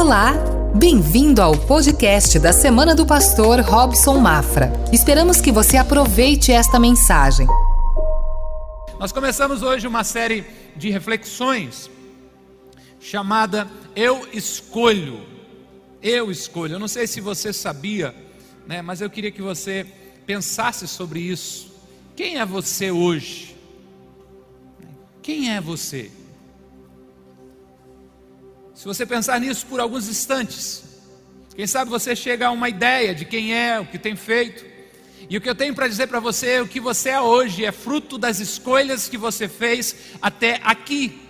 Olá, bem-vindo ao podcast da Semana do Pastor Robson Mafra. Esperamos que você aproveite esta mensagem. Nós começamos hoje uma série de reflexões chamada Eu Escolho. Eu escolho. Eu não sei se você sabia, né, mas eu queria que você pensasse sobre isso. Quem é você hoje? Quem é você? Se você pensar nisso por alguns instantes, quem sabe você chega a uma ideia de quem é, o que tem feito. E o que eu tenho para dizer para você, o que você é hoje, é fruto das escolhas que você fez até aqui.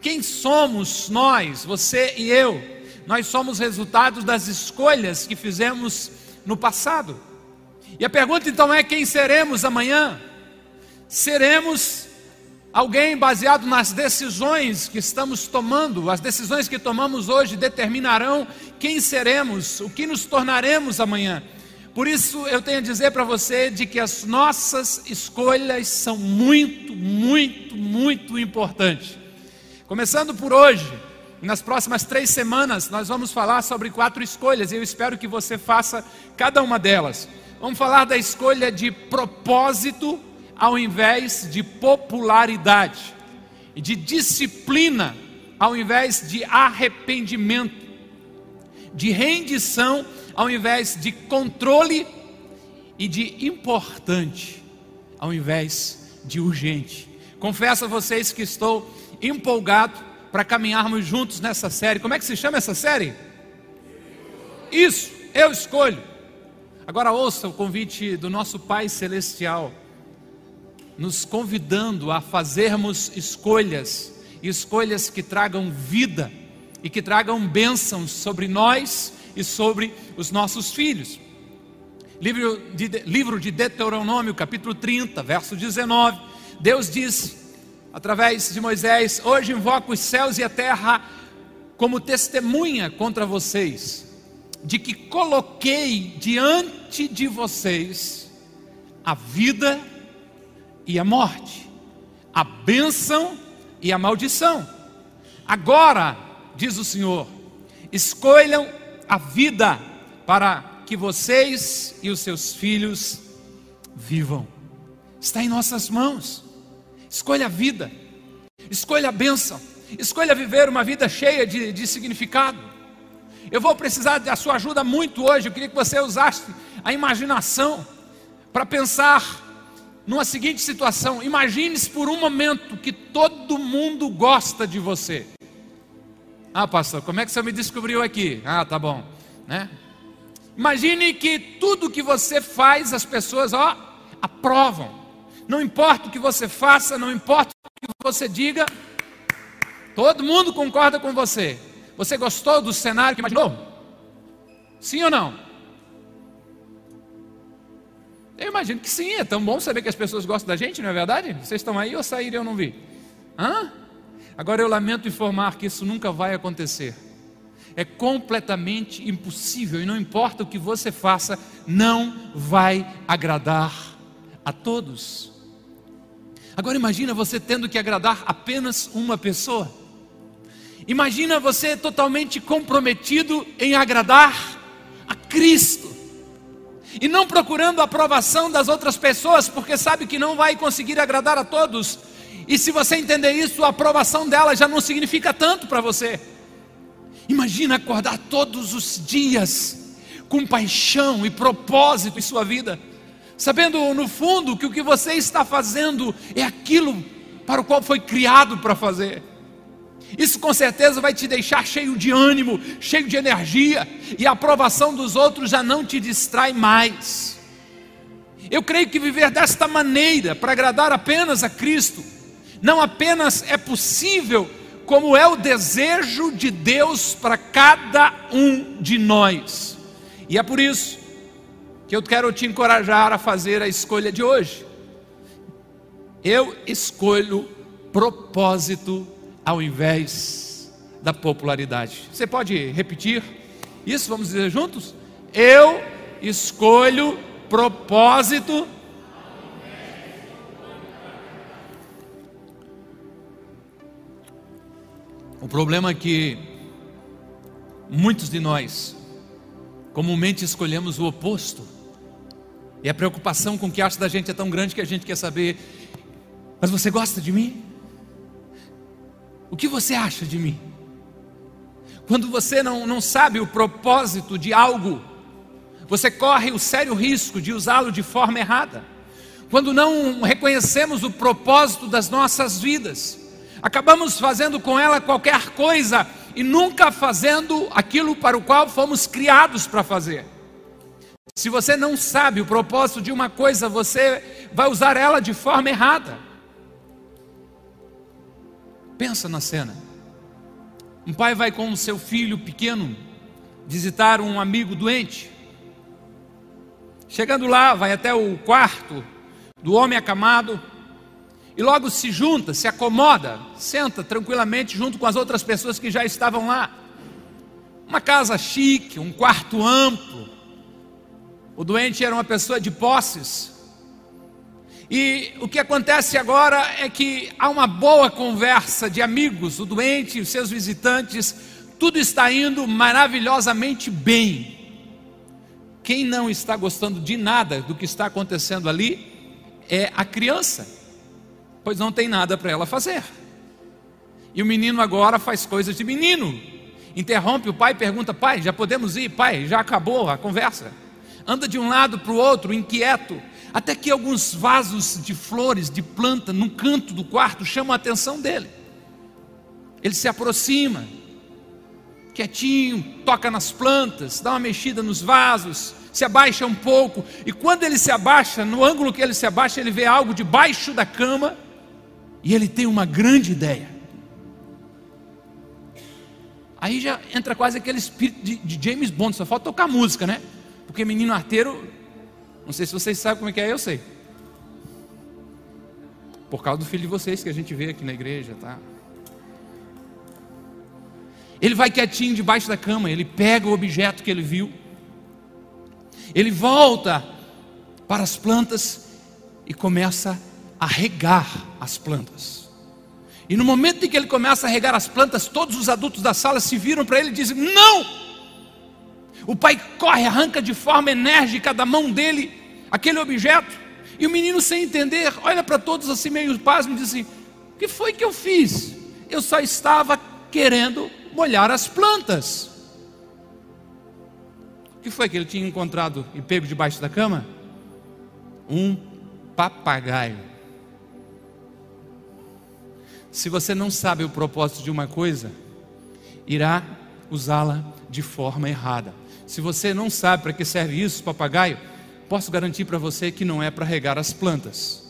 Quem somos nós, você e eu? Nós somos resultados das escolhas que fizemos no passado. E a pergunta então é: quem seremos amanhã? Seremos Alguém baseado nas decisões que estamos tomando, as decisões que tomamos hoje determinarão quem seremos, o que nos tornaremos amanhã. Por isso eu tenho a dizer para você de que as nossas escolhas são muito, muito, muito importantes. Começando por hoje, nas próximas três semanas, nós vamos falar sobre quatro escolhas e eu espero que você faça cada uma delas. Vamos falar da escolha de propósito, ao invés de popularidade, de disciplina ao invés de arrependimento, de rendição ao invés de controle e de importante ao invés de urgente. Confesso a vocês que estou empolgado para caminharmos juntos nessa série. Como é que se chama essa série? Isso, eu escolho. Agora ouça o convite do nosso Pai Celestial nos convidando a fazermos escolhas, escolhas que tragam vida e que tragam bênçãos sobre nós e sobre os nossos filhos. Livro de, livro de Deuteronômio, capítulo 30, verso 19. Deus diz, através de Moisés: Hoje invoco os céus e a terra como testemunha contra vocês, de que coloquei diante de vocês a vida e e a morte, a bênção e a maldição. Agora, diz o Senhor, escolham a vida para que vocês e os seus filhos vivam. Está em nossas mãos. Escolha a vida, escolha a bênção, escolha viver uma vida cheia de, de significado. Eu vou precisar da sua ajuda muito hoje. Eu queria que você usasse a imaginação para pensar numa seguinte situação: imagine-se por um momento que todo mundo gosta de você. Ah, pastor, como é que você me descobriu aqui? Ah, tá bom, né? Imagine que tudo que você faz, as pessoas, ó, aprovam. Não importa o que você faça, não importa o que você diga, todo mundo concorda com você. Você gostou do cenário que imaginou? Sim ou não? Eu imagino que sim, é tão bom saber que as pessoas gostam da gente, não é verdade? Vocês estão aí ou saíram e eu não vi? Hã? Agora eu lamento informar que isso nunca vai acontecer. É completamente impossível e não importa o que você faça, não vai agradar a todos. Agora imagina você tendo que agradar apenas uma pessoa. Imagina você totalmente comprometido em agradar a Cristo e não procurando a aprovação das outras pessoas, porque sabe que não vai conseguir agradar a todos. E se você entender isso, a aprovação dela já não significa tanto para você. Imagina acordar todos os dias com paixão e propósito em sua vida, sabendo no fundo que o que você está fazendo é aquilo para o qual foi criado para fazer. Isso com certeza vai te deixar cheio de ânimo, cheio de energia, e a aprovação dos outros já não te distrai mais. Eu creio que viver desta maneira, para agradar apenas a Cristo, não apenas é possível, como é o desejo de Deus para cada um de nós. E é por isso que eu quero te encorajar a fazer a escolha de hoje. Eu escolho propósito ao invés da popularidade. Você pode repetir isso? Vamos dizer juntos? Eu escolho propósito. O problema é que Muitos de nós comumente escolhemos o oposto. E a preocupação com o que acha da gente é tão grande que a gente quer saber: mas você gosta de mim? O que você acha de mim? Quando você não, não sabe o propósito de algo, você corre o sério risco de usá-lo de forma errada. Quando não reconhecemos o propósito das nossas vidas, acabamos fazendo com ela qualquer coisa e nunca fazendo aquilo para o qual fomos criados para fazer. Se você não sabe o propósito de uma coisa, você vai usar ela de forma errada. Pensa na cena. Um pai vai com o seu filho pequeno visitar um amigo doente. Chegando lá, vai até o quarto do homem acamado e logo se junta, se acomoda, senta tranquilamente junto com as outras pessoas que já estavam lá. Uma casa chique, um quarto amplo. O doente era uma pessoa de posses. E o que acontece agora é que há uma boa conversa de amigos, o doente os seus visitantes, tudo está indo maravilhosamente bem. Quem não está gostando de nada do que está acontecendo ali é a criança pois não tem nada para ela fazer. E o menino agora faz coisas de menino. Interrompe o pai pergunta: Pai, já podemos ir? Pai, já acabou a conversa. Anda de um lado para o outro, inquieto, até que alguns vasos de flores, de planta, num canto do quarto chamam a atenção dele. Ele se aproxima, quietinho, toca nas plantas, dá uma mexida nos vasos, se abaixa um pouco, e quando ele se abaixa, no ângulo que ele se abaixa, ele vê algo debaixo da cama e ele tem uma grande ideia. Aí já entra quase aquele espírito de, de, James Bond, só falta tocar música, né? Porque menino arteiro, não sei se vocês sabem como é que é, eu sei. Por causa do filho de vocês que a gente vê aqui na igreja, tá? Ele vai quietinho debaixo da cama, ele pega o objeto que ele viu, ele volta para as plantas e começa a regar as plantas. E no momento em que ele começa a regar as plantas, todos os adultos da sala se viram para ele e dizem: Não! O pai corre, arranca de forma enérgica da mão dele aquele objeto. E o menino, sem entender, olha para todos assim, meio pasmo, e diz assim: O que foi que eu fiz? Eu só estava querendo molhar as plantas. O que foi que ele tinha encontrado e pego debaixo da cama? Um papagaio. Se você não sabe o propósito de uma coisa, irá usá-la de forma errada. Se você não sabe para que serve isso, papagaio, posso garantir para você que não é para regar as plantas.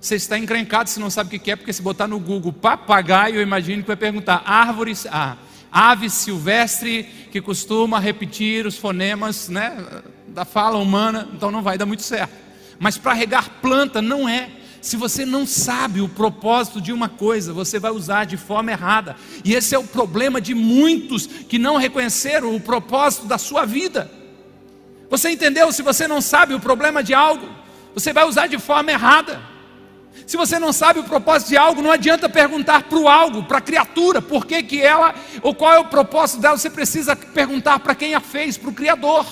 Você está encrencado se não sabe o que é, porque se botar no Google papagaio, eu imagino que vai perguntar árvores, ah, ave silvestre que costuma repetir os fonemas né, da fala humana, então não vai dar muito certo. Mas para regar planta não é. Se você não sabe o propósito de uma coisa, você vai usar de forma errada. E esse é o problema de muitos que não reconheceram o propósito da sua vida. Você entendeu? Se você não sabe o problema de algo, você vai usar de forma errada. Se você não sabe o propósito de algo, não adianta perguntar para o algo, para a criatura, por que, ela, ou qual é o propósito dela, você precisa perguntar para quem a fez, para o Criador.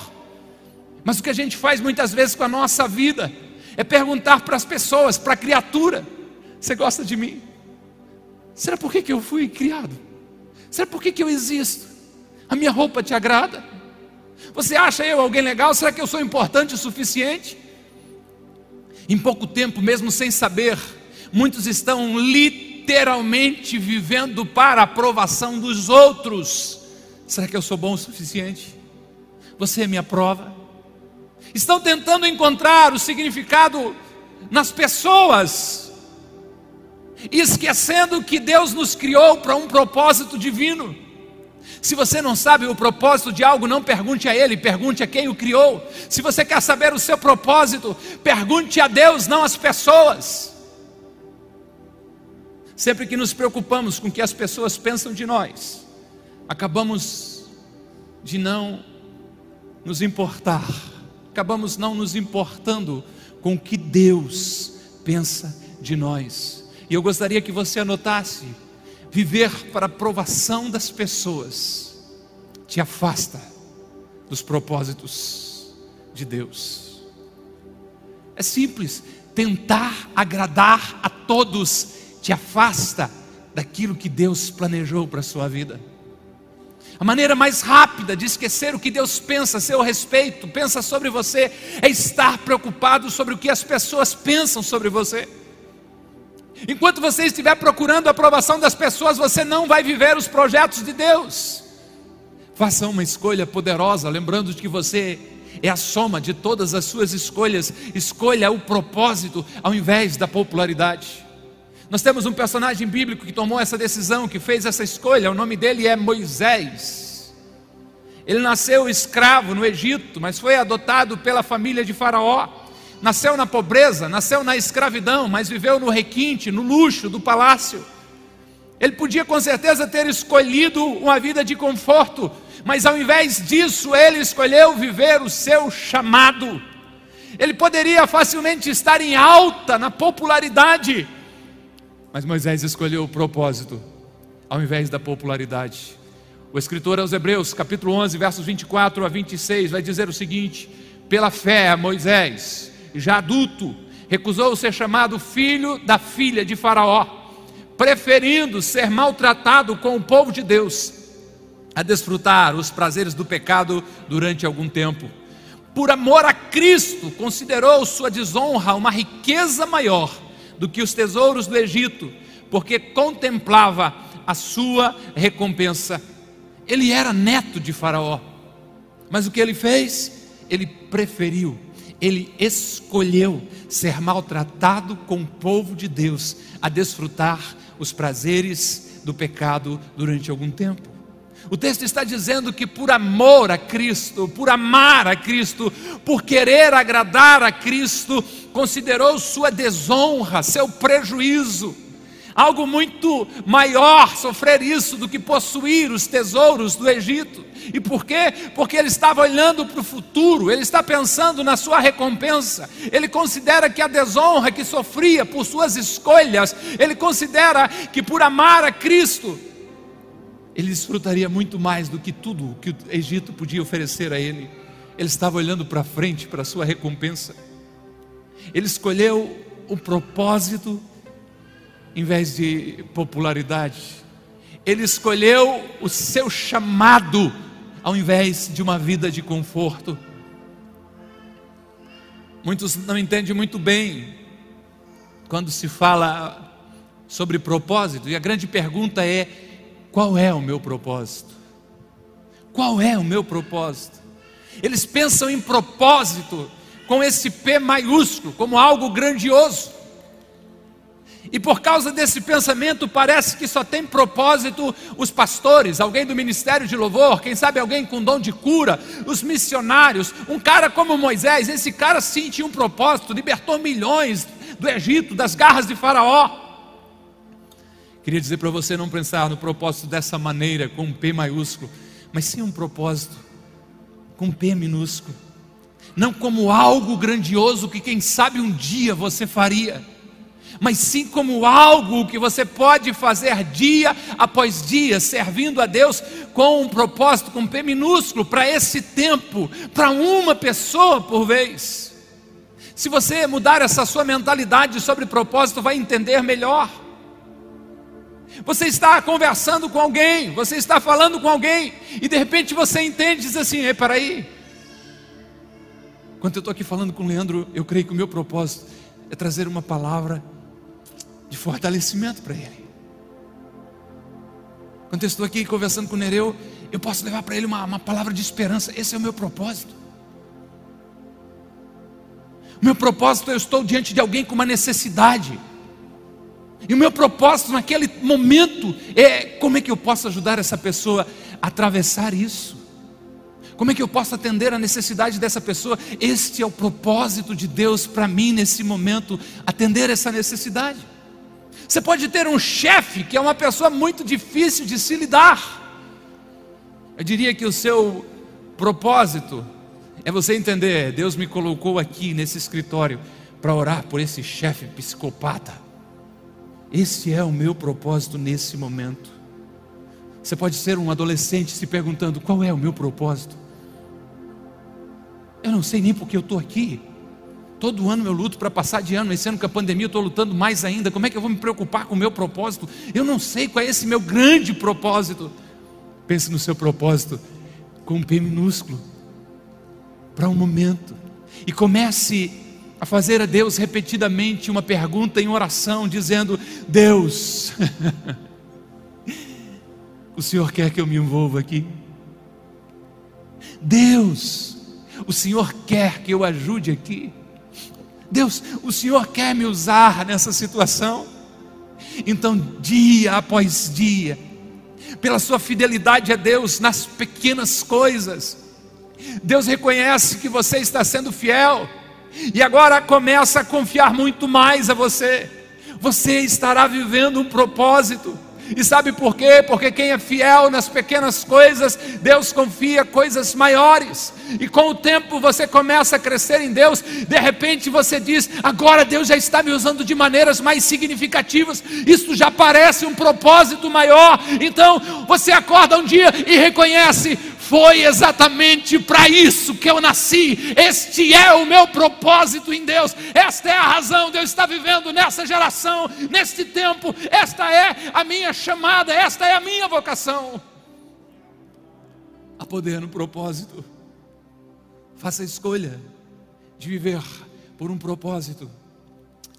Mas o que a gente faz muitas vezes com a nossa vida, é perguntar para as pessoas, para a criatura: Você gosta de mim? Será por que, que eu fui criado? Será por que, que eu existo? A minha roupa te agrada? Você acha eu alguém legal? Será que eu sou importante o suficiente? Em pouco tempo, mesmo sem saber, muitos estão literalmente vivendo para a aprovação dos outros. Será que eu sou bom o suficiente? Você me aprova? Estão tentando encontrar o significado nas pessoas, esquecendo que Deus nos criou para um propósito divino. Se você não sabe o propósito de algo, não pergunte a Ele, pergunte a quem o criou. Se você quer saber o seu propósito, pergunte a Deus, não às pessoas. Sempre que nos preocupamos com o que as pessoas pensam de nós, acabamos de não nos importar acabamos não nos importando com o que Deus pensa de nós. E eu gostaria que você anotasse: viver para a aprovação das pessoas te afasta dos propósitos de Deus. É simples, tentar agradar a todos te afasta daquilo que Deus planejou para a sua vida. A maneira mais rápida de esquecer o que Deus pensa a seu respeito, pensa sobre você, é estar preocupado sobre o que as pessoas pensam sobre você. Enquanto você estiver procurando a aprovação das pessoas, você não vai viver os projetos de Deus. Faça uma escolha poderosa, lembrando de que você é a soma de todas as suas escolhas. Escolha o propósito ao invés da popularidade. Nós temos um personagem bíblico que tomou essa decisão, que fez essa escolha. O nome dele é Moisés. Ele nasceu escravo no Egito, mas foi adotado pela família de Faraó. Nasceu na pobreza, nasceu na escravidão, mas viveu no requinte, no luxo do palácio. Ele podia com certeza ter escolhido uma vida de conforto, mas ao invés disso, ele escolheu viver o seu chamado. Ele poderia facilmente estar em alta na popularidade, mas Moisés escolheu o propósito ao invés da popularidade. O escritor aos Hebreus, capítulo 11, versos 24 a 26, vai dizer o seguinte: Pela fé, Moisés, já adulto, recusou ser chamado filho da filha de Faraó, preferindo ser maltratado com o povo de Deus, a desfrutar os prazeres do pecado durante algum tempo. Por amor a Cristo, considerou sua desonra uma riqueza maior do que os tesouros do Egito, porque contemplava a sua recompensa. Ele era neto de Faraó, mas o que ele fez? Ele preferiu, ele escolheu ser maltratado com o povo de Deus, a desfrutar os prazeres do pecado durante algum tempo. O texto está dizendo que por amor a Cristo, por amar a Cristo, por querer agradar a Cristo, considerou sua desonra, seu prejuízo, algo muito maior sofrer isso do que possuir os tesouros do Egito. E por quê? Porque ele estava olhando para o futuro, ele está pensando na sua recompensa. Ele considera que a desonra que sofria por suas escolhas, ele considera que por amar a Cristo, ele desfrutaria muito mais do que tudo que o Egito podia oferecer a ele. Ele estava olhando para frente, para a sua recompensa. Ele escolheu o propósito em vez de popularidade. Ele escolheu o seu chamado ao invés de uma vida de conforto. Muitos não entendem muito bem quando se fala sobre propósito, e a grande pergunta é: qual é o meu propósito? Qual é o meu propósito? Eles pensam em propósito com esse P maiúsculo, como algo grandioso. E por causa desse pensamento, parece que só tem propósito os pastores, alguém do ministério de louvor, quem sabe alguém com dom de cura, os missionários. Um cara como Moisés, esse cara sim tinha um propósito, libertou milhões do Egito, das garras de Faraó. Queria dizer para você não pensar no propósito dessa maneira, com um P maiúsculo, mas sim um propósito com um P minúsculo. Não como algo grandioso que quem sabe um dia você faria, mas sim como algo que você pode fazer dia após dia, servindo a Deus com um propósito, com um P minúsculo, para esse tempo, para uma pessoa por vez. Se você mudar essa sua mentalidade sobre propósito, vai entender melhor. Você está conversando com alguém, você está falando com alguém, e de repente você entende e diz assim: Ei, peraí. Quando eu estou aqui falando com o Leandro, eu creio que o meu propósito é trazer uma palavra de fortalecimento para ele. Quando eu estou aqui conversando com o Nereu, eu posso levar para ele uma, uma palavra de esperança. Esse é o meu propósito. O meu propósito, eu estou diante de alguém com uma necessidade. E o meu propósito naquele momento é como é que eu posso ajudar essa pessoa a atravessar isso? Como é que eu posso atender a necessidade dessa pessoa? Este é o propósito de Deus para mim nesse momento, atender essa necessidade. Você pode ter um chefe que é uma pessoa muito difícil de se lidar. Eu diria que o seu propósito é você entender: Deus me colocou aqui nesse escritório para orar por esse chefe psicopata esse é o meu propósito nesse momento. Você pode ser um adolescente se perguntando: qual é o meu propósito? Eu não sei nem porque eu estou aqui. Todo ano eu luto para passar de ano. Esse ano com a pandemia eu estou lutando mais ainda. Como é que eu vou me preocupar com o meu propósito? Eu não sei qual é esse meu grande propósito. Pense no seu propósito com um P minúsculo. Para um momento. E comece a fazer a Deus repetidamente uma pergunta em oração, dizendo: Deus, o Senhor quer que eu me envolva aqui? Deus, o Senhor quer que eu ajude aqui? Deus, o Senhor quer me usar nessa situação? Então, dia após dia, pela sua fidelidade a Deus nas pequenas coisas, Deus reconhece que você está sendo fiel e agora começa a confiar muito mais a você. Você estará vivendo um propósito. E sabe por quê? Porque quem é fiel nas pequenas coisas, Deus confia coisas maiores. E com o tempo você começa a crescer em Deus, de repente você diz: agora Deus já está me usando de maneiras mais significativas, isso já parece um propósito maior. Então você acorda um dia e reconhece: foi exatamente para isso que eu nasci. Este é o meu propósito em Deus. Esta é a razão de eu estar vivendo nessa geração, neste tempo. Esta é a minha chamada, esta é a minha vocação. A poder no propósito. Faça a escolha de viver por um propósito,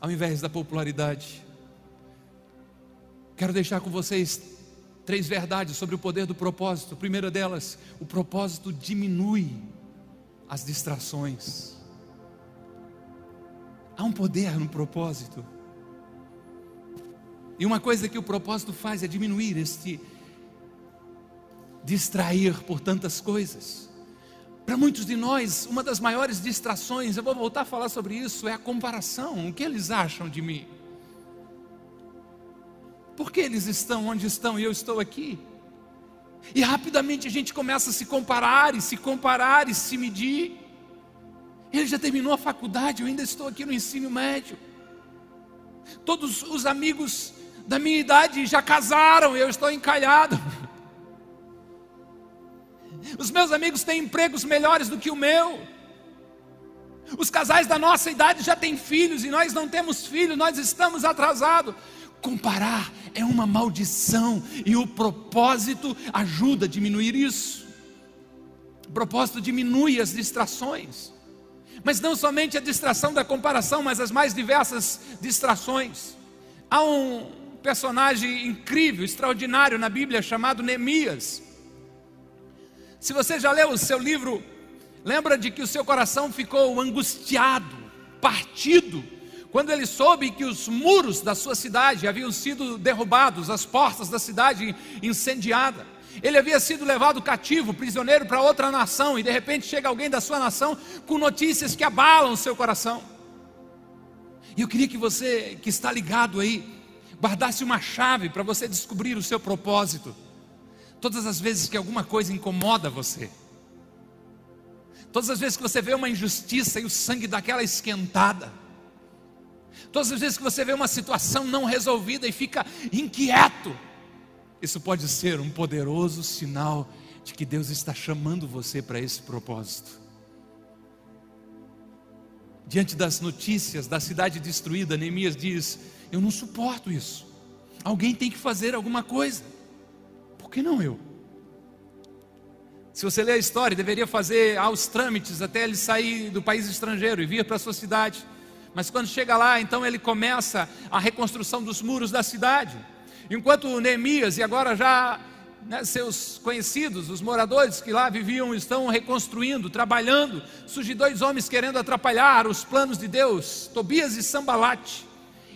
ao invés da popularidade. Quero deixar com vocês três verdades sobre o poder do propósito. A primeira delas, o propósito diminui as distrações. Há um poder no propósito. E uma coisa que o propósito faz é diminuir este distrair por tantas coisas. Para muitos de nós, uma das maiores distrações, eu vou voltar a falar sobre isso, é a comparação. O que eles acham de mim? Por que eles estão onde estão e eu estou aqui? E rapidamente a gente começa a se comparar e se comparar e se medir. Ele já terminou a faculdade, eu ainda estou aqui no ensino médio. Todos os amigos da minha idade já casaram, eu estou encalhado. Os meus amigos têm empregos melhores do que o meu. Os casais da nossa idade já têm filhos e nós não temos filhos, nós estamos atrasados. Comparar é uma maldição e o propósito ajuda a diminuir isso. O propósito diminui as distrações, mas não somente a distração da comparação, mas as mais diversas distrações. Há um personagem incrível, extraordinário na Bíblia chamado Neemias. Se você já leu o seu livro, lembra de que o seu coração ficou angustiado, partido quando ele soube que os muros da sua cidade haviam sido derrubados, as portas da cidade incendiadas, ele havia sido levado cativo, prisioneiro para outra nação, e de repente chega alguém da sua nação com notícias que abalam o seu coração. E eu queria que você, que está ligado aí, guardasse uma chave para você descobrir o seu propósito. Todas as vezes que alguma coisa incomoda você, todas as vezes que você vê uma injustiça e o sangue daquela esquentada, Todas as vezes que você vê uma situação não resolvida e fica inquieto, isso pode ser um poderoso sinal de que Deus está chamando você para esse propósito. Diante das notícias da cidade destruída, Neemias diz: Eu não suporto isso. Alguém tem que fazer alguma coisa. Por que não eu? Se você ler a história, deveria fazer aos trâmites até ele sair do país estrangeiro e vir para a sua cidade. Mas quando chega lá, então ele começa a reconstrução dos muros da cidade. Enquanto Neemias e agora já né, seus conhecidos, os moradores que lá viviam, estão reconstruindo, trabalhando, surgem dois homens querendo atrapalhar os planos de Deus, Tobias e Sambalate.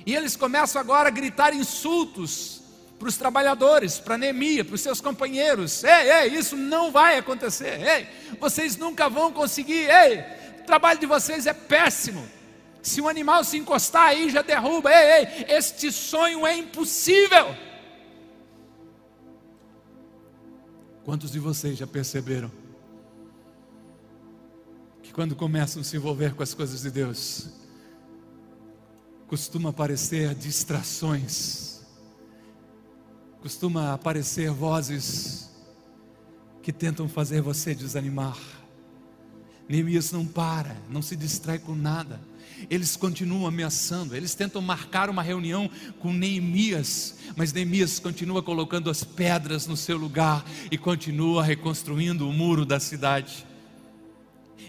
E eles começam agora a gritar insultos para os trabalhadores, para Neemias, para os seus companheiros. Ei, ei, isso não vai acontecer. Ei, vocês nunca vão conseguir. Ei, o trabalho de vocês é péssimo. Se um animal se encostar aí, já derruba. Ei, ei, este sonho é impossível. Quantos de vocês já perceberam que quando começam a se envolver com as coisas de Deus, costuma aparecer distrações, costuma aparecer vozes que tentam fazer você desanimar. Neemias não para, não se distrai com nada. Eles continuam ameaçando, eles tentam marcar uma reunião com Neemias, mas Neemias continua colocando as pedras no seu lugar e continua reconstruindo o muro da cidade.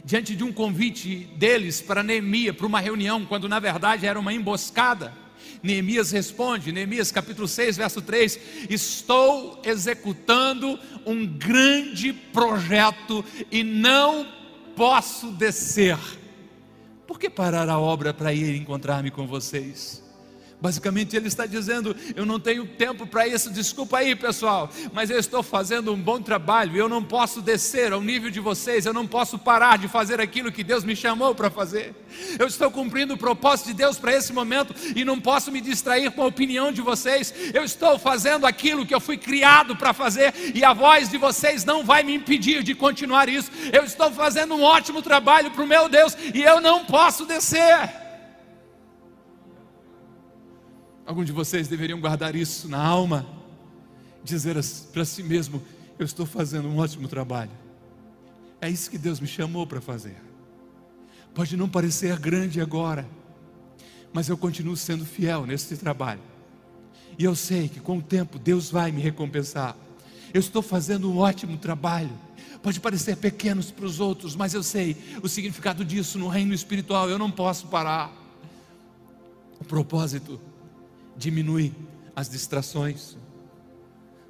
Diante de um convite deles para Neemias, para uma reunião, quando na verdade era uma emboscada, Neemias responde, Neemias capítulo 6, verso 3: Estou executando um grande projeto e não posso descer. Por que parar a obra para ir encontrar-me com vocês? Basicamente, ele está dizendo: Eu não tenho tempo para isso, desculpa aí, pessoal, mas eu estou fazendo um bom trabalho, eu não posso descer ao nível de vocês, eu não posso parar de fazer aquilo que Deus me chamou para fazer. Eu estou cumprindo o propósito de Deus para esse momento e não posso me distrair com a opinião de vocês. Eu estou fazendo aquilo que eu fui criado para fazer e a voz de vocês não vai me impedir de continuar isso. Eu estou fazendo um ótimo trabalho para o meu Deus e eu não posso descer. Alguns de vocês deveriam guardar isso na alma, dizer para si mesmo: Eu estou fazendo um ótimo trabalho. É isso que Deus me chamou para fazer. Pode não parecer grande agora, mas eu continuo sendo fiel nesse trabalho. E eu sei que com o tempo Deus vai me recompensar. Eu estou fazendo um ótimo trabalho. Pode parecer pequenos para os outros, mas eu sei o significado disso no reino espiritual. Eu não posso parar. O propósito diminui as distrações.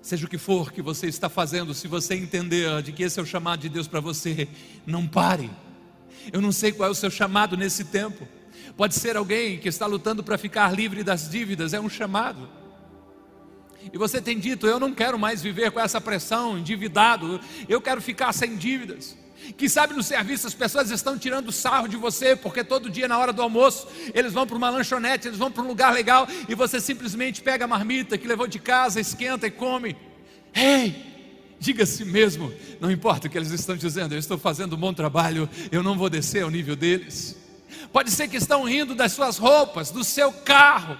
Seja o que for que você está fazendo, se você entender de que esse é o chamado de Deus para você, não pare. Eu não sei qual é o seu chamado nesse tempo. Pode ser alguém que está lutando para ficar livre das dívidas, é um chamado. E você tem dito: Eu não quero mais viver com essa pressão, endividado, eu quero ficar sem dívidas. Que sabe no serviço as pessoas estão tirando sarro de você, porque todo dia na hora do almoço eles vão para uma lanchonete, eles vão para um lugar legal e você simplesmente pega a marmita que levou de casa, esquenta e come. Ei, diga a si mesmo, não importa o que eles estão dizendo, eu estou fazendo um bom trabalho, eu não vou descer ao nível deles. Pode ser que estão rindo das suas roupas, do seu carro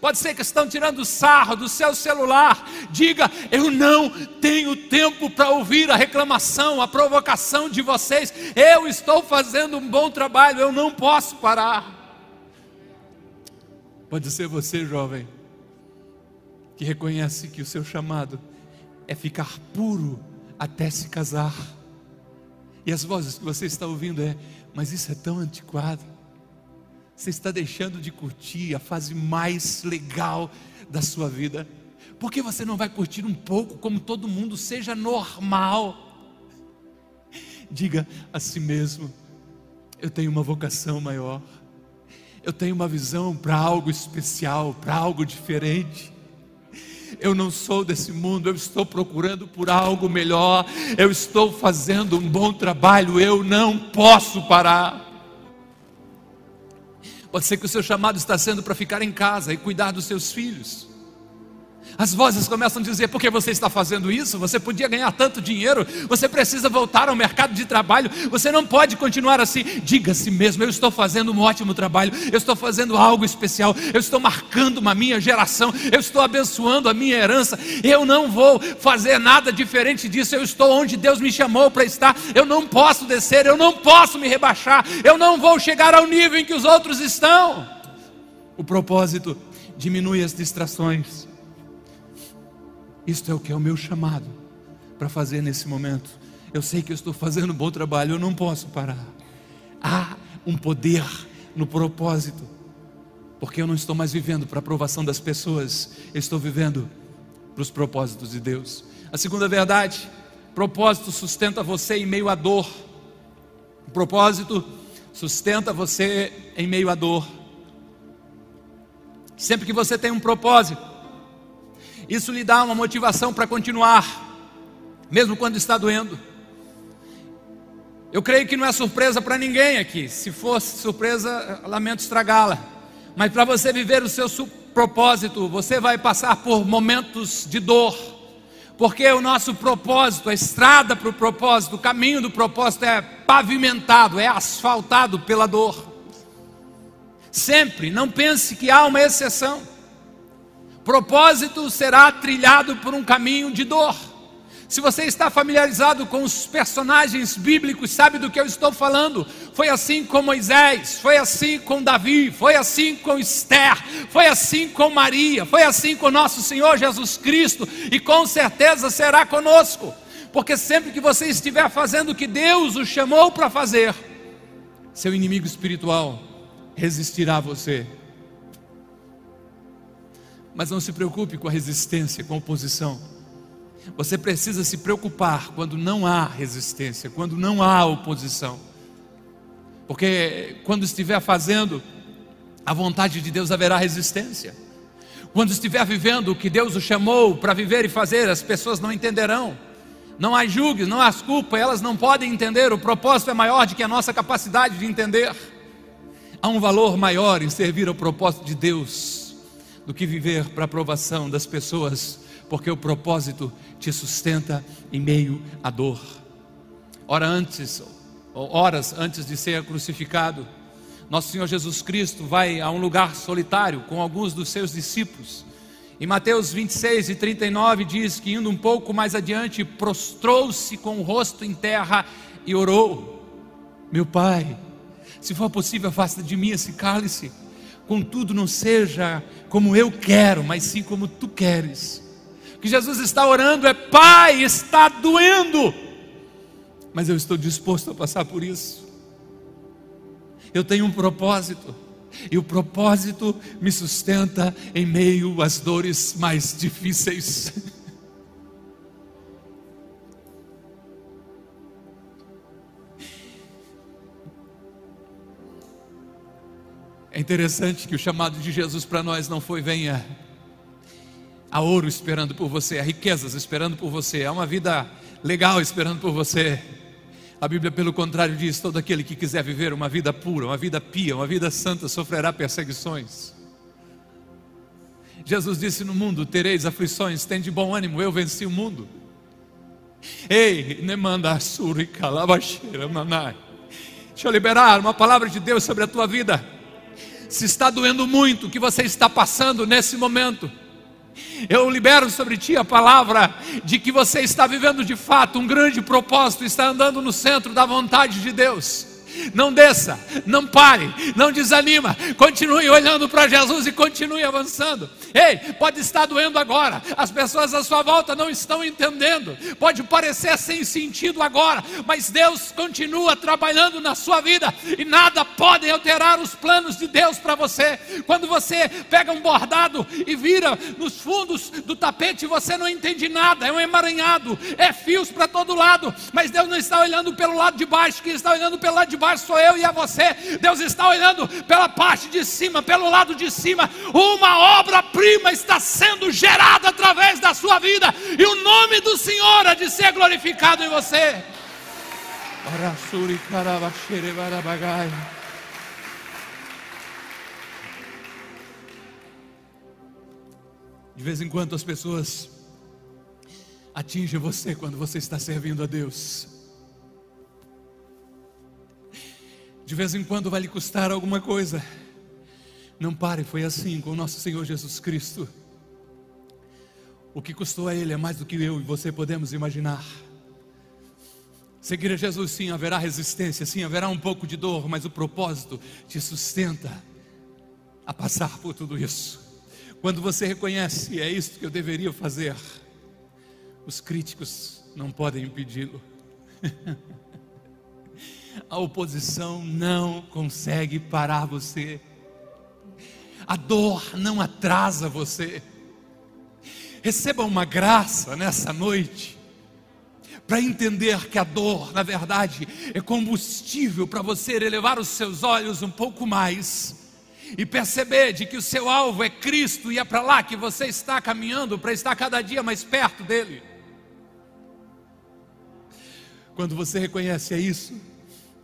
Pode ser que estão tirando sarro do seu celular. Diga: Eu não tenho tempo para ouvir a reclamação, a provocação de vocês. Eu estou fazendo um bom trabalho, eu não posso parar. Pode ser você, jovem, que reconhece que o seu chamado é ficar puro até se casar. E as vozes que você está ouvindo é: Mas isso é tão antiquado. Você está deixando de curtir a fase mais legal da sua vida? Por que você não vai curtir um pouco como todo mundo, seja normal? Diga a si mesmo: eu tenho uma vocação maior, eu tenho uma visão para algo especial, para algo diferente. Eu não sou desse mundo, eu estou procurando por algo melhor, eu estou fazendo um bom trabalho, eu não posso parar. Pode ser que o seu chamado está sendo para ficar em casa e cuidar dos seus filhos. As vozes começam a dizer: por que você está fazendo isso? Você podia ganhar tanto dinheiro, você precisa voltar ao mercado de trabalho, você não pode continuar assim. Diga a si mesmo: eu estou fazendo um ótimo trabalho, eu estou fazendo algo especial, eu estou marcando uma minha geração, eu estou abençoando a minha herança, eu não vou fazer nada diferente disso, eu estou onde Deus me chamou para estar, eu não posso descer, eu não posso me rebaixar, eu não vou chegar ao nível em que os outros estão. O propósito diminui as distrações isto é o que é o meu chamado para fazer nesse momento. Eu sei que eu estou fazendo um bom trabalho, eu não posso parar. Há um poder no propósito, porque eu não estou mais vivendo para a aprovação das pessoas, eu estou vivendo para os propósitos de Deus. A segunda verdade, propósito sustenta você em meio à dor. O propósito sustenta você em meio à dor. Sempre que você tem um propósito, isso lhe dá uma motivação para continuar, mesmo quando está doendo. Eu creio que não é surpresa para ninguém aqui. Se fosse surpresa, lamento estragá-la. Mas para você viver o seu propósito, você vai passar por momentos de dor. Porque o nosso propósito, a estrada para o propósito, o caminho do propósito é pavimentado, é asfaltado pela dor. Sempre, não pense que há uma exceção. Propósito será trilhado por um caminho de dor. Se você está familiarizado com os personagens bíblicos, sabe do que eu estou falando. Foi assim com Moisés, foi assim com Davi, foi assim com Esther, foi assim com Maria, foi assim com nosso Senhor Jesus Cristo e com certeza será conosco. Porque sempre que você estiver fazendo o que Deus o chamou para fazer, seu inimigo espiritual resistirá a você. Mas não se preocupe com a resistência, com a oposição. Você precisa se preocupar quando não há resistência, quando não há oposição. Porque quando estiver fazendo a vontade de Deus, haverá resistência. Quando estiver vivendo o que Deus o chamou para viver e fazer, as pessoas não entenderão. Não há julgues, não há culpa, elas não podem entender. O propósito é maior do que a nossa capacidade de entender. Há um valor maior em servir ao propósito de Deus do que viver para a aprovação das pessoas porque o propósito te sustenta em meio à dor. Ora antes, horas antes de ser crucificado, nosso Senhor Jesus Cristo vai a um lugar solitário com alguns dos seus discípulos. Em Mateus 26 e 39 diz que indo um pouco mais adiante, prostrou-se com o rosto em terra e orou: Meu Pai, se for possível, afasta de mim esse cálice. Contudo, não seja como eu quero, mas sim como tu queres que Jesus está orando é: Pai, está doendo, mas eu estou disposto a passar por isso. Eu tenho um propósito, e o propósito me sustenta em meio às dores mais difíceis. É interessante que o chamado de Jesus para nós não foi venha Há ouro esperando por você, há riquezas esperando por você, há uma vida legal esperando por você. A Bíblia, pelo contrário, diz: todo aquele que quiser viver uma vida pura, uma vida pia, uma vida santa, sofrerá perseguições. Jesus disse: No mundo tereis aflições, tem de bom ânimo, eu venci o mundo. Ei, ne manda surica, lavacheira, manai. Deixa eu liberar uma palavra de Deus sobre a tua vida. Se está doendo muito o que você está passando nesse momento, eu libero sobre ti a palavra de que você está vivendo de fato um grande propósito, está andando no centro da vontade de Deus. Não desça, não pare, não desanima, continue olhando para Jesus e continue avançando. Ei, pode estar doendo agora, as pessoas à sua volta não estão entendendo, pode parecer sem sentido agora, mas Deus continua trabalhando na sua vida e nada pode alterar os planos de Deus para você. Quando você pega um bordado e vira nos fundos do tapete, você não entende nada, é um emaranhado, é fios para todo lado, mas Deus não está olhando pelo lado de baixo, quem está olhando pelo lado de baixo sou eu e a você. Deus está olhando pela parte de cima, pelo lado de cima, uma obra-prima prima está sendo gerada através da sua vida, e o nome do Senhor há de ser glorificado em você. De vez em quando as pessoas atingem você quando você está servindo a Deus. De vez em quando vai lhe custar alguma coisa. Não pare, foi assim com o nosso Senhor Jesus Cristo. O que custou a Ele é mais do que eu e você podemos imaginar. Seguir a Jesus, sim, haverá resistência, sim, haverá um pouco de dor, mas o propósito te sustenta a passar por tudo isso. Quando você reconhece, é isso que eu deveria fazer, os críticos não podem impedi-lo. a oposição não consegue parar você. A dor não atrasa você. Receba uma graça nessa noite para entender que a dor, na verdade, é combustível para você elevar os seus olhos um pouco mais e perceber de que o seu alvo é Cristo e é para lá que você está caminhando para estar cada dia mais perto dele. Quando você reconhece isso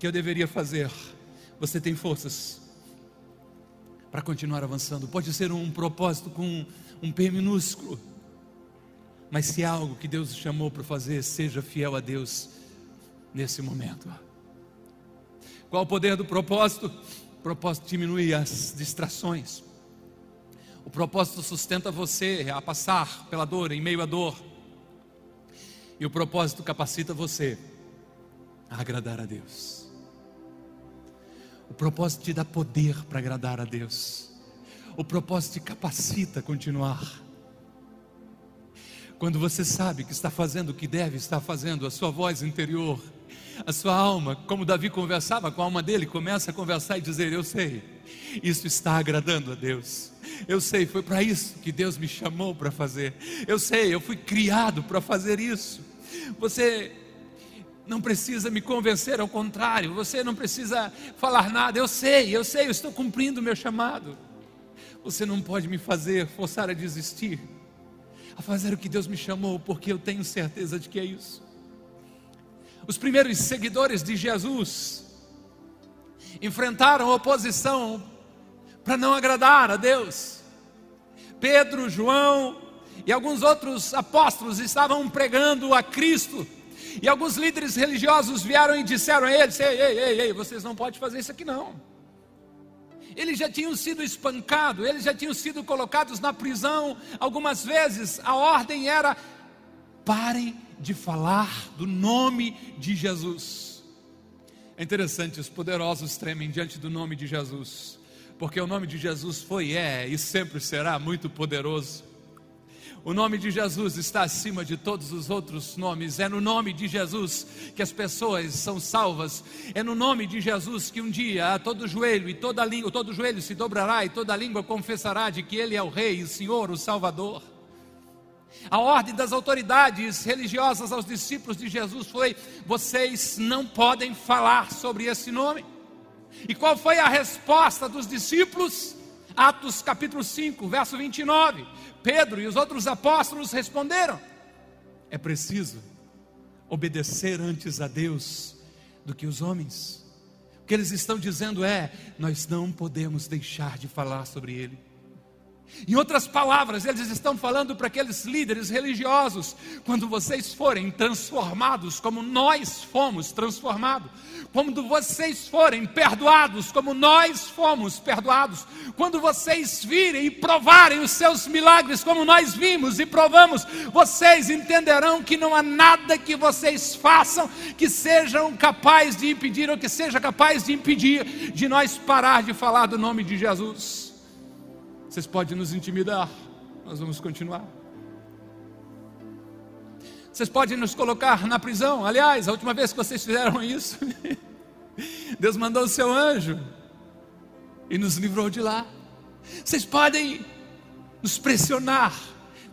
que eu deveria fazer, você tem forças para continuar avançando. Pode ser um propósito com um P minúsculo, mas se é algo que Deus chamou para fazer, seja fiel a Deus nesse momento. Qual o poder do propósito? O propósito diminui as distrações. O propósito sustenta você a passar pela dor, em meio à dor. E o propósito capacita você a agradar a Deus. O propósito te dá poder para agradar a Deus. O propósito te capacita a continuar. Quando você sabe que está fazendo o que deve estar fazendo, a sua voz interior, a sua alma, como Davi conversava com a alma dele, começa a conversar e dizer: Eu sei, isso está agradando a Deus. Eu sei, foi para isso que Deus me chamou para fazer. Eu sei, eu fui criado para fazer isso. Você não precisa me convencer, ao contrário, você não precisa falar nada. Eu sei, eu sei, eu estou cumprindo o meu chamado. Você não pode me fazer forçar a desistir, a fazer o que Deus me chamou, porque eu tenho certeza de que é isso. Os primeiros seguidores de Jesus enfrentaram oposição para não agradar a Deus. Pedro, João e alguns outros apóstolos estavam pregando a Cristo. E alguns líderes religiosos vieram e disseram a eles: Ei, ei, ei, ei, vocês não podem fazer isso aqui não. Eles já tinham sido espancados, eles já tinham sido colocados na prisão algumas vezes. A ordem era: parem de falar do nome de Jesus. É interessante, os poderosos tremem diante do nome de Jesus porque o nome de Jesus foi, é e sempre será muito poderoso. O nome de Jesus está acima de todos os outros nomes. É no nome de Jesus que as pessoas são salvas. É no nome de Jesus que um dia todo joelho e toda língua, todo joelho se dobrará e toda língua confessará de que Ele é o Rei, o Senhor, o Salvador. A ordem das autoridades religiosas aos discípulos de Jesus foi: vocês não podem falar sobre esse nome. E qual foi a resposta dos discípulos? Atos capítulo 5, verso 29. Pedro e os outros apóstolos responderam: É preciso obedecer antes a Deus do que os homens. O que eles estão dizendo é: nós não podemos deixar de falar sobre Ele. Em outras palavras, eles estão falando para aqueles líderes religiosos: quando vocês forem transformados, como nós fomos transformados, quando vocês forem perdoados, como nós fomos perdoados, quando vocês virem e provarem os seus milagres, como nós vimos e provamos, vocês entenderão que não há nada que vocês façam que sejam capaz de impedir ou que seja capaz de impedir de nós parar de falar do nome de Jesus. Vocês podem nos intimidar, nós vamos continuar. Vocês podem nos colocar na prisão. Aliás, a última vez que vocês fizeram isso, Deus mandou o seu anjo e nos livrou de lá. Vocês podem nos pressionar,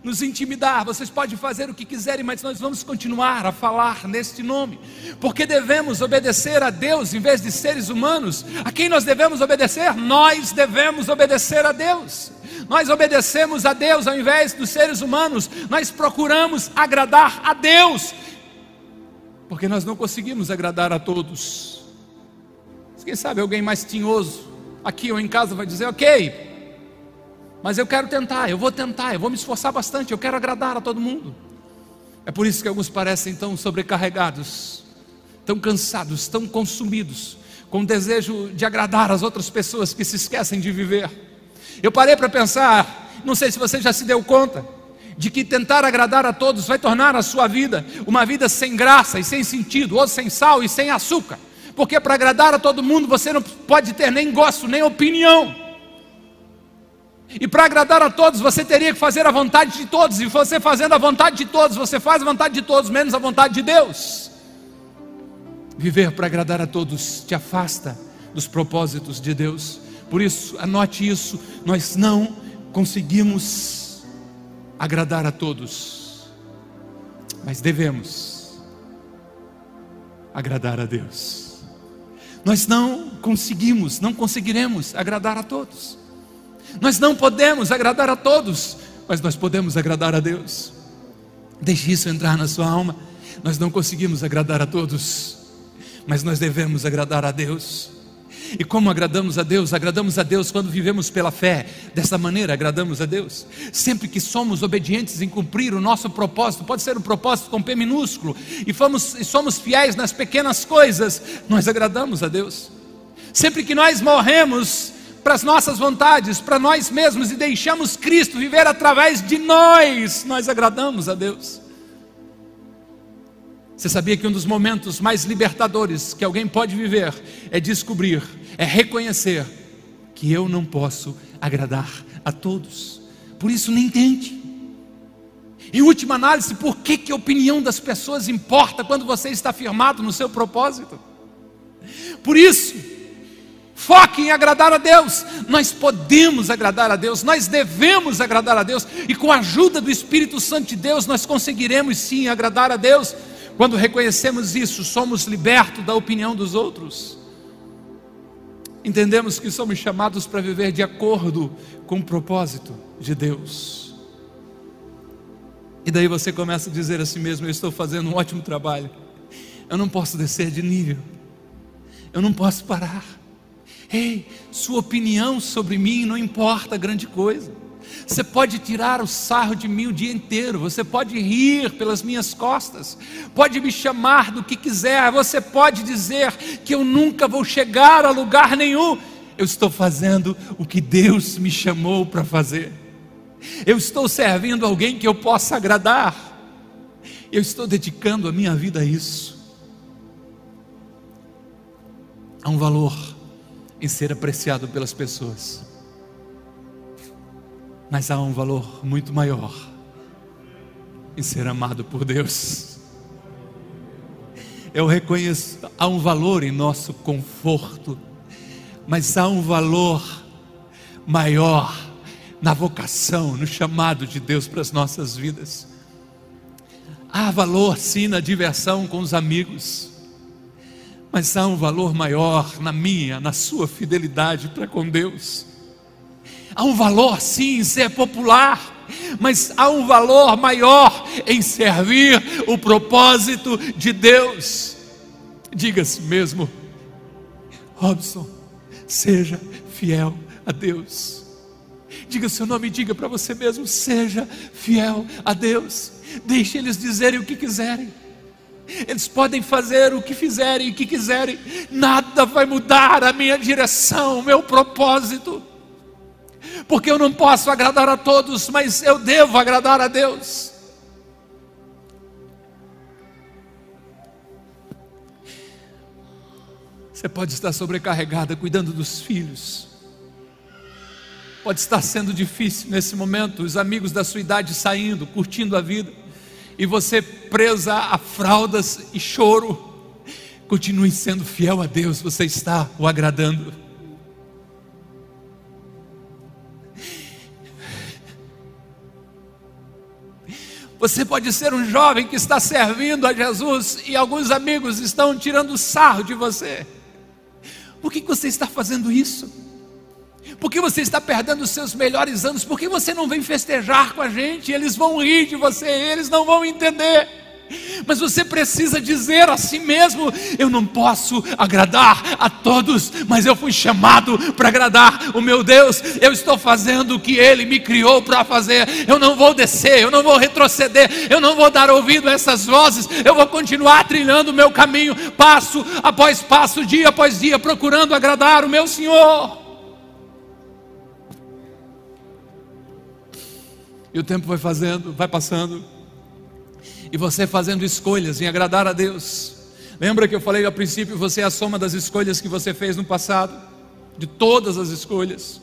nos intimidar, vocês podem fazer o que quiserem, mas nós vamos continuar a falar neste nome, porque devemos obedecer a Deus em vez de seres humanos. A quem nós devemos obedecer? Nós devemos obedecer a Deus. Nós obedecemos a Deus ao invés dos seres humanos, nós procuramos agradar a Deus, porque nós não conseguimos agradar a todos. Quem sabe alguém mais tinhoso aqui ou em casa vai dizer: Ok, mas eu quero tentar, eu vou tentar, eu vou me esforçar bastante, eu quero agradar a todo mundo. É por isso que alguns parecem tão sobrecarregados, tão cansados, tão consumidos, com o desejo de agradar as outras pessoas que se esquecem de viver. Eu parei para pensar, não sei se você já se deu conta, de que tentar agradar a todos vai tornar a sua vida uma vida sem graça e sem sentido, ou sem sal e sem açúcar, porque para agradar a todo mundo você não pode ter nem gosto, nem opinião. E para agradar a todos, você teria que fazer a vontade de todos. E você fazendo a vontade de todos, você faz a vontade de todos, menos a vontade de Deus. Viver para agradar a todos te afasta dos propósitos de Deus. Por isso, anote isso: nós não conseguimos agradar a todos, mas devemos agradar a Deus. Nós não conseguimos, não conseguiremos agradar a todos. Nós não podemos agradar a todos, mas nós podemos agradar a Deus. Deixe isso entrar na sua alma. Nós não conseguimos agradar a todos, mas nós devemos agradar a Deus. E como agradamos a Deus? Agradamos a Deus quando vivemos pela fé. Dessa maneira, agradamos a Deus. Sempre que somos obedientes em cumprir o nosso propósito, pode ser um propósito com P minúsculo, e, fomos, e somos fiéis nas pequenas coisas, nós agradamos a Deus. Sempre que nós morremos para as nossas vontades, para nós mesmos e deixamos Cristo viver através de nós, nós agradamos a Deus. Você sabia que um dos momentos mais libertadores que alguém pode viver é descobrir, é reconhecer que eu não posso agradar a todos. Por isso, nem tente. Em última análise, por que, que a opinião das pessoas importa quando você está firmado no seu propósito? Por isso, foque em agradar a Deus. Nós podemos agradar a Deus, nós devemos agradar a Deus, e com a ajuda do Espírito Santo de Deus, nós conseguiremos sim agradar a Deus. Quando reconhecemos isso, somos libertos da opinião dos outros. Entendemos que somos chamados para viver de acordo com o propósito de Deus. E daí você começa a dizer a si mesmo: Eu estou fazendo um ótimo trabalho, eu não posso descer de nível, eu não posso parar. Ei, sua opinião sobre mim não importa grande coisa. Você pode tirar o sarro de mim o dia inteiro, você pode rir pelas minhas costas, pode me chamar do que quiser, você pode dizer que eu nunca vou chegar a lugar nenhum. Eu estou fazendo o que Deus me chamou para fazer. Eu estou servindo alguém que eu possa agradar. Eu estou dedicando a minha vida a isso. Há um valor em ser apreciado pelas pessoas. Mas há um valor muito maior em ser amado por Deus. Eu reconheço, há um valor em nosso conforto, mas há um valor maior na vocação, no chamado de Deus para as nossas vidas. Há valor sim na diversão com os amigos, mas há um valor maior na minha, na sua fidelidade para com Deus. Há um valor sim em ser popular, mas há um valor maior em servir o propósito de Deus. Diga-se mesmo, Robson, seja fiel a Deus. Diga seu nome, diga para você mesmo, seja fiel a Deus. Deixe eles dizerem o que quiserem. Eles podem fazer o que fizerem, o que quiserem. Nada vai mudar a minha direção, o meu propósito porque eu não posso agradar a todos, mas eu devo agradar a Deus. Você pode estar sobrecarregada cuidando dos filhos. Pode estar sendo difícil nesse momento, os amigos da sua idade saindo, curtindo a vida, e você presa a fraldas e choro. Continue sendo fiel a Deus, você está o agradando. Você pode ser um jovem que está servindo a Jesus e alguns amigos estão tirando sarro de você. Por que você está fazendo isso? Por que você está perdendo os seus melhores anos? Por que você não vem festejar com a gente? Eles vão rir de você, eles não vão entender mas você precisa dizer a si mesmo: eu não posso agradar a todos, mas eu fui chamado para agradar o meu Deus. Eu estou fazendo o que Ele me criou para fazer. Eu não vou descer, eu não vou retroceder, eu não vou dar ouvido a essas vozes. Eu vou continuar trilhando o meu caminho, passo após passo, dia após dia, procurando agradar o meu Senhor. E o tempo vai fazendo, vai passando e você fazendo escolhas em agradar a Deus. Lembra que eu falei ao princípio, você é a soma das escolhas que você fez no passado, de todas as escolhas.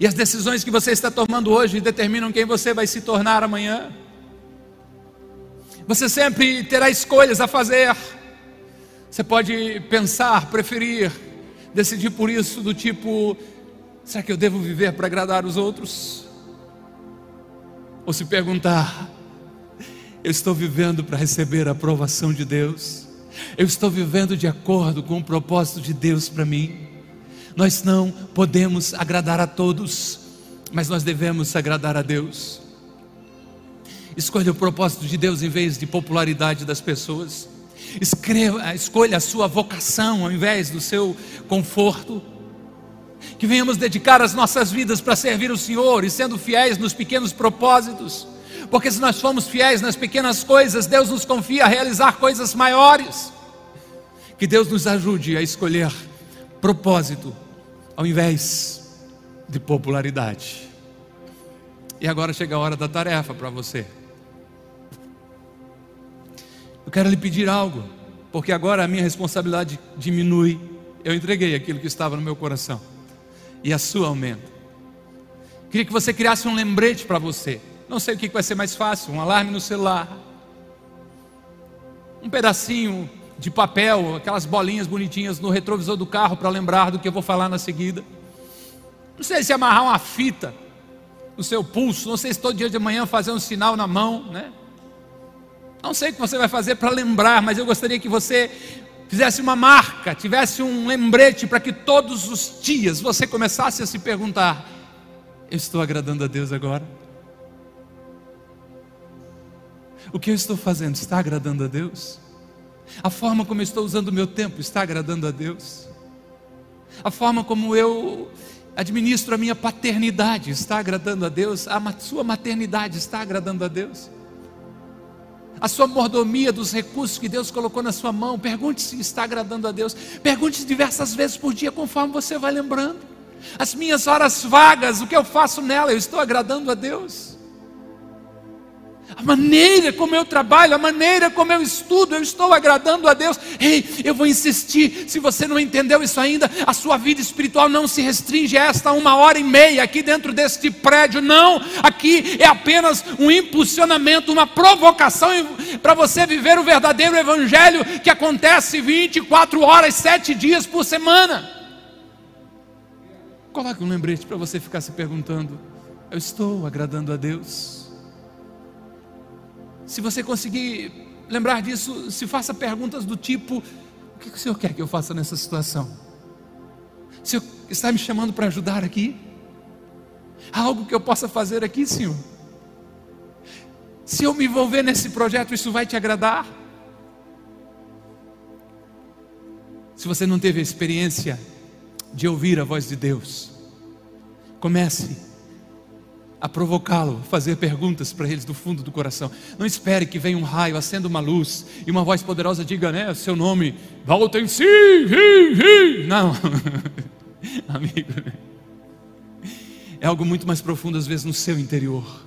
E as decisões que você está tomando hoje determinam quem você vai se tornar amanhã. Você sempre terá escolhas a fazer. Você pode pensar, preferir, decidir por isso, do tipo: será que eu devo viver para agradar os outros? Ou se perguntar: eu estou vivendo para receber a aprovação de Deus. Eu estou vivendo de acordo com o propósito de Deus para mim. Nós não podemos agradar a todos, mas nós devemos agradar a Deus. Escolha o propósito de Deus em vez de popularidade das pessoas. Escreva, escolha a sua vocação ao invés do seu conforto. Que venhamos dedicar as nossas vidas para servir o Senhor e sendo fiéis nos pequenos propósitos porque se nós formos fiéis nas pequenas coisas, Deus nos confia a realizar coisas maiores. Que Deus nos ajude a escolher propósito ao invés de popularidade. E agora chega a hora da tarefa para você. Eu quero lhe pedir algo, porque agora a minha responsabilidade diminui. Eu entreguei aquilo que estava no meu coração, e a sua aumenta. Queria que você criasse um lembrete para você. Não sei o que vai ser mais fácil: um alarme no celular, um pedacinho de papel, aquelas bolinhas bonitinhas no retrovisor do carro para lembrar do que eu vou falar na seguida. Não sei se amarrar uma fita no seu pulso, não sei se todo dia de manhã fazer um sinal na mão, né? Não sei o que você vai fazer para lembrar, mas eu gostaria que você fizesse uma marca, tivesse um lembrete para que todos os dias você começasse a se perguntar: eu estou agradando a Deus agora? O que eu estou fazendo está agradando a Deus? A forma como eu estou usando o meu tempo está agradando a Deus? A forma como eu administro a minha paternidade está agradando a Deus? A sua maternidade está agradando a Deus? A sua mordomia dos recursos que Deus colocou na sua mão, pergunte se está agradando a Deus. Pergunte diversas vezes por dia, conforme você vai lembrando. As minhas horas vagas, o que eu faço nela, eu estou agradando a Deus? A maneira como eu trabalho, a maneira como eu estudo, eu estou agradando a Deus. Ei, eu vou insistir. Se você não entendeu isso ainda, a sua vida espiritual não se restringe a esta uma hora e meia aqui dentro deste prédio. Não, aqui é apenas um impulsionamento, uma provocação para você viver o verdadeiro evangelho que acontece 24 horas, 7 dias por semana. Coloque um lembrete para você ficar se perguntando: eu estou agradando a Deus? Se você conseguir lembrar disso, se faça perguntas do tipo: o que o Senhor quer que eu faça nessa situação? O Senhor está me chamando para ajudar aqui? Há algo que eu possa fazer aqui, Senhor? Se eu me envolver nesse projeto, isso vai te agradar? Se você não teve a experiência de ouvir a voz de Deus, comece a provocá-lo, fazer perguntas para eles do fundo do coração. Não espere que venha um raio, acenda uma luz e uma voz poderosa diga, né, seu nome, volta em si, hi, hi. não, amigo, é algo muito mais profundo às vezes no seu interior.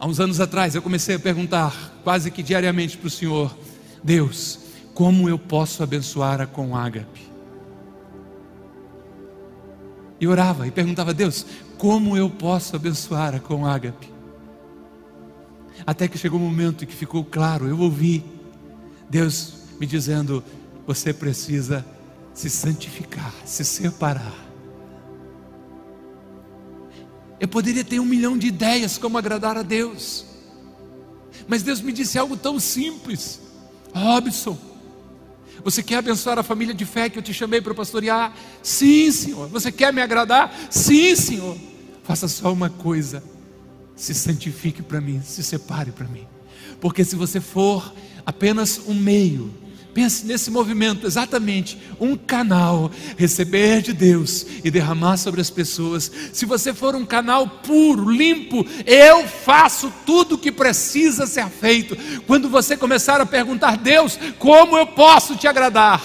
Há uns anos atrás eu comecei a perguntar quase que diariamente para o Senhor, Deus, como eu posso abençoar a com ágape? E orava e perguntava a Deus: como eu posso abençoar com ágape? Até que chegou o um momento em que ficou claro, eu ouvi Deus me dizendo: você precisa se santificar, se separar. Eu poderia ter um milhão de ideias como agradar a Deus, mas Deus me disse algo tão simples: Robson, você quer abençoar a família de fé que eu te chamei para pastorear? Sim, Senhor. Você quer me agradar? Sim, Senhor. Faça só uma coisa: se santifique para mim, se separe para mim. Porque se você for apenas um meio, Pense nesse movimento, exatamente, um canal, receber de Deus e derramar sobre as pessoas. Se você for um canal puro, limpo, eu faço tudo o que precisa ser feito. Quando você começar a perguntar, Deus, como eu posso te agradar?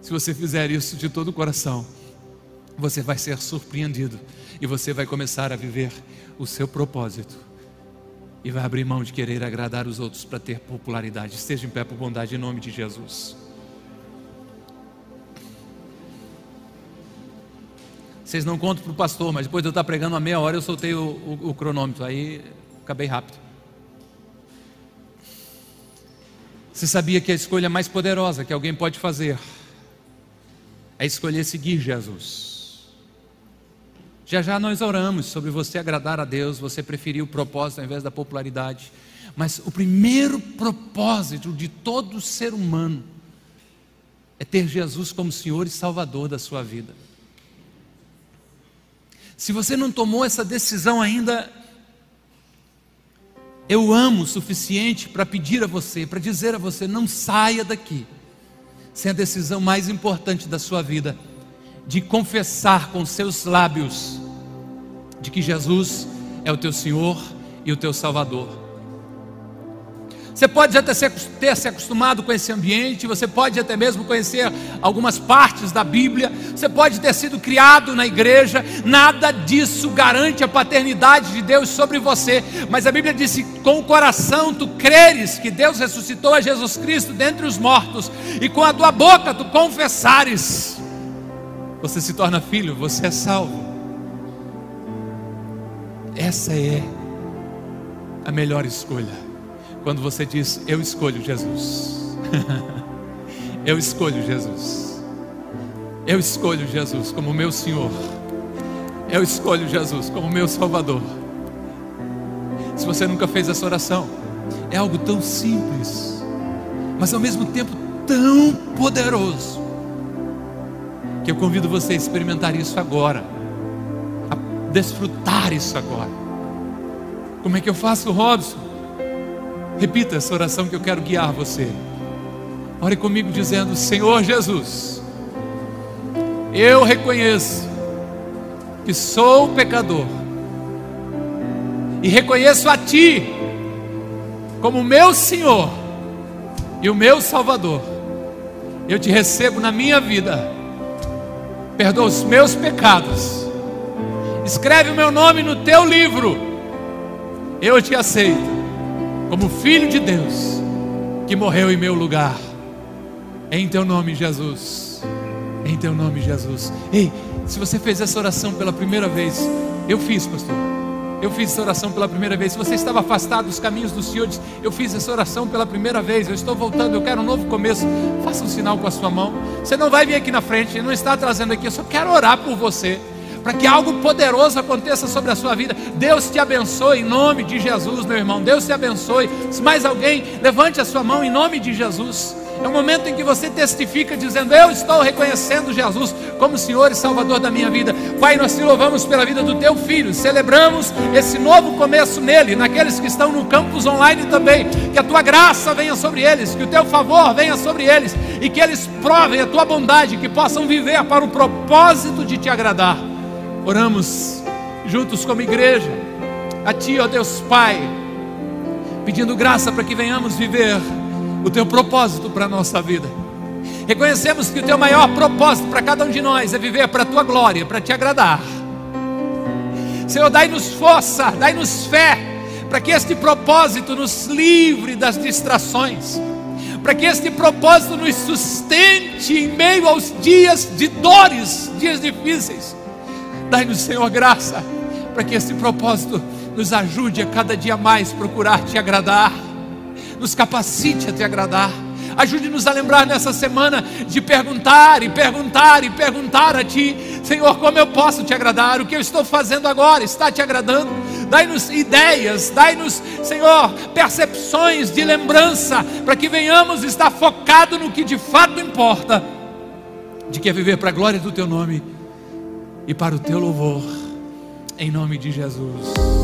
Se você fizer isso de todo o coração, você vai ser surpreendido e você vai começar a viver o seu propósito e vai abrir mão de querer agradar os outros para ter popularidade. Esteja em pé por bondade em nome de Jesus. Vocês não contam para o pastor, mas depois de eu estar pregando uma meia hora, eu soltei o, o, o cronômetro, aí acabei rápido. Você sabia que a escolha mais poderosa que alguém pode fazer é escolher seguir Jesus? Já já nós oramos sobre você agradar a Deus, você preferir o propósito ao invés da popularidade. Mas o primeiro propósito de todo ser humano é ter Jesus como Senhor e Salvador da sua vida. Se você não tomou essa decisão ainda, eu amo o suficiente para pedir a você, para dizer a você: não saia daqui sem a decisão mais importante da sua vida de confessar com seus lábios de que Jesus é o teu Senhor e o teu Salvador. Você pode até ter se acostumado com esse ambiente, você pode até mesmo conhecer algumas partes da Bíblia, você pode ter sido criado na igreja, nada disso garante a paternidade de Deus sobre você, mas a Bíblia diz: com o coração tu creres que Deus ressuscitou a Jesus Cristo dentre os mortos, e com a tua boca tu confessares, você se torna filho, você é salvo. Essa é a melhor escolha. Quando você diz, eu escolho Jesus. eu escolho Jesus. Eu escolho Jesus como meu Senhor. Eu escolho Jesus como meu Salvador. Se você nunca fez essa oração, é algo tão simples, mas ao mesmo tempo tão poderoso, que eu convido você a experimentar isso agora, a desfrutar isso agora. Como é que eu faço, Robson? Repita essa oração que eu quero guiar você. Ore comigo dizendo: Senhor Jesus, eu reconheço que sou pecador e reconheço a Ti como meu Senhor e o meu Salvador. Eu te recebo na minha vida, perdoa os meus pecados, escreve o meu nome no Teu livro, eu te aceito como filho de Deus que morreu em meu lugar. Em teu nome, Jesus. Em teu nome, Jesus. Ei, se você fez essa oração pela primeira vez, eu fiz, pastor. Eu fiz essa oração pela primeira vez. Se você estava afastado dos caminhos do Senhor, eu fiz essa oração pela primeira vez. Eu estou voltando, eu quero um novo começo. Faça um sinal com a sua mão. Você não vai vir aqui na frente, não está trazendo aqui. Eu só quero orar por você para que algo poderoso aconteça sobre a sua vida. Deus te abençoe em nome de Jesus, meu irmão. Deus te abençoe. Se mais alguém, levante a sua mão em nome de Jesus. É o momento em que você testifica dizendo: Eu estou reconhecendo Jesus como Senhor e Salvador da minha vida. Pai, nós te louvamos pela vida do teu filho. Celebramos esse novo começo nele, naqueles que estão no campus online também. Que a tua graça venha sobre eles, que o teu favor venha sobre eles e que eles provem a tua bondade, que possam viver para o propósito de te agradar. Oramos juntos como igreja, a Ti, ó Deus Pai, pedindo graça para que venhamos viver o Teu propósito para a nossa vida. Reconhecemos que o Teu maior propósito para cada um de nós é viver para a Tua glória, para Te agradar. Senhor, dai-nos força, dai-nos fé, para que este propósito nos livre das distrações, para que este propósito nos sustente em meio aos dias de dores, dias difíceis Dai-nos, Senhor, graça, para que esse propósito nos ajude a cada dia mais procurar te agradar, nos capacite a te agradar. Ajude-nos a lembrar nessa semana de perguntar e perguntar e perguntar a Ti, Senhor, como eu posso te agradar? O que eu estou fazendo agora está te agradando? Dai-nos ideias, dai-nos, Senhor, percepções de lembrança, para que venhamos estar focado no que de fato importa, de que é viver para a glória do Teu nome e para o teu louvor, em nome de Jesus.